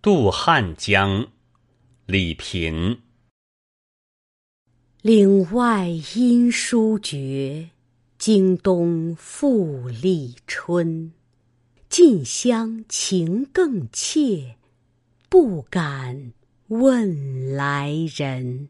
渡汉江李平岭外音书绝经冬复历春。近乡情更怯不敢问来人。